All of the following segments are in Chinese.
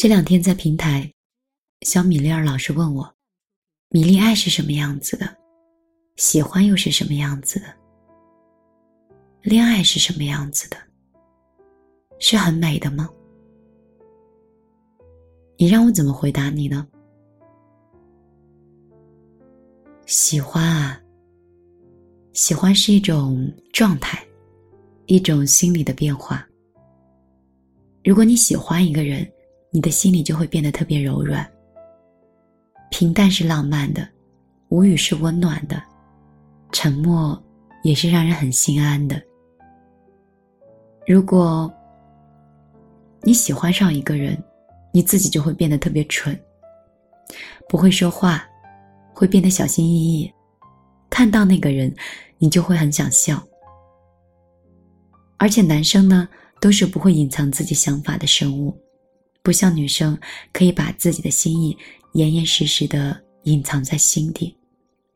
这两天在平台，小米粒儿老师问我：“米粒爱是什么样子的？喜欢又是什么样子的？恋爱是什么样子的？是很美的吗？”你让我怎么回答你呢？喜欢啊，喜欢是一种状态，一种心理的变化。如果你喜欢一个人，你的心里就会变得特别柔软。平淡是浪漫的，无语是温暖的，沉默也是让人很心安的。如果你喜欢上一个人，你自己就会变得特别蠢，不会说话，会变得小心翼翼。看到那个人，你就会很想笑。而且男生呢，都是不会隐藏自己想法的生物，不像女生可以把自己的心意严严实实的隐藏在心底，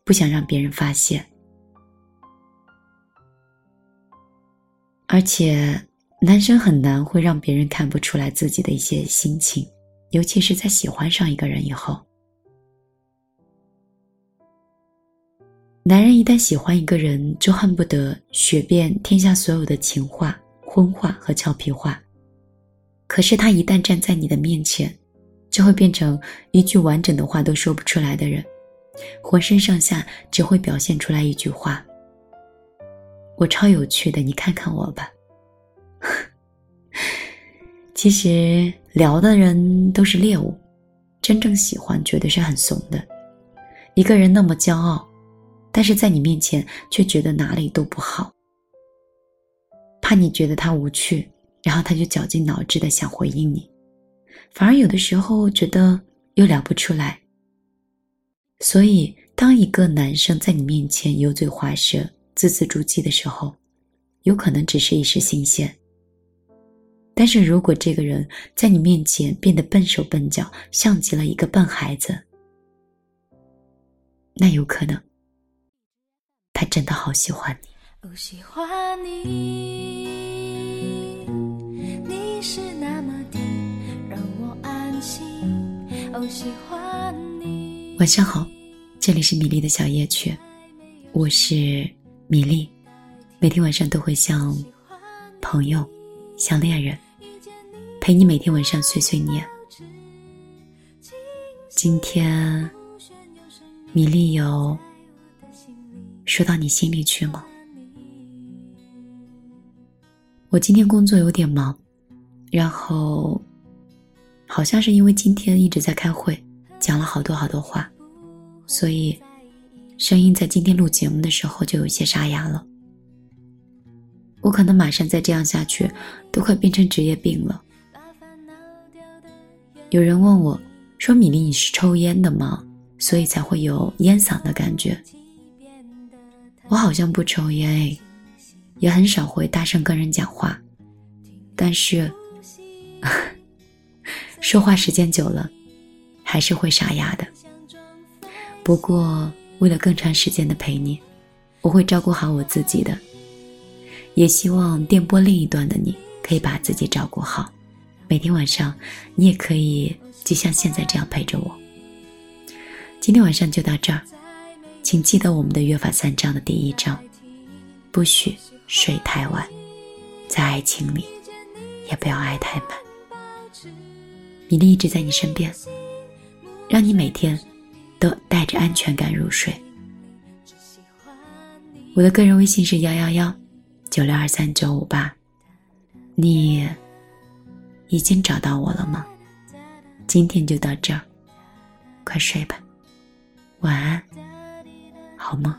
不想让别人发现。而且。男生很难会让别人看不出来自己的一些心情，尤其是在喜欢上一个人以后。男人一旦喜欢一个人，就恨不得学遍天下所有的情话、荤话和俏皮话。可是他一旦站在你的面前，就会变成一句完整的话都说不出来的人，浑身上下只会表现出来一句话：“我超有趣的，你看看我吧。”其实聊的人都是猎物，真正喜欢绝对是很怂的。一个人那么骄傲，但是在你面前却觉得哪里都不好，怕你觉得他无趣，然后他就绞尽脑汁的想回应你，反而有的时候觉得又聊不出来。所以，当一个男生在你面前油嘴滑舌、字字珠玑的时候，有可能只是一时新鲜。但是如果这个人在你面前变得笨手笨脚，像极了一个笨孩子，那有可能他真的好喜欢你。哦，喜欢，你晚上好，这里是米粒的小夜曲，我是米粒，每天晚上都会像朋友。像恋人，陪你每天晚上碎碎念。今天，米粒有说到你心里去吗？我今天工作有点忙，然后好像是因为今天一直在开会，讲了好多好多话，所以声音在今天录节目的时候就有些沙哑了。我可能马上再这样下去，都快变成职业病了。有人问我，说：“米粒，你是抽烟的吗？所以才会有烟嗓的感觉？”我好像不抽烟诶，也很少会大声跟人讲话，但是说话时间久了，还是会沙哑的。不过，为了更长时间的陪你，我会照顾好我自己的。也希望电波另一端的你可以把自己照顾好，每天晚上你也可以就像现在这样陪着我。今天晚上就到这儿，请记得我们的约法三章的第一章：不许睡太晚，在爱情里也不要爱太满。米粒一直在你身边，让你每天都带着安全感入睡。我的个人微信是幺幺幺。九六二三九五八，你已经找到我了吗？今天就到这儿，快睡吧，晚安，好梦。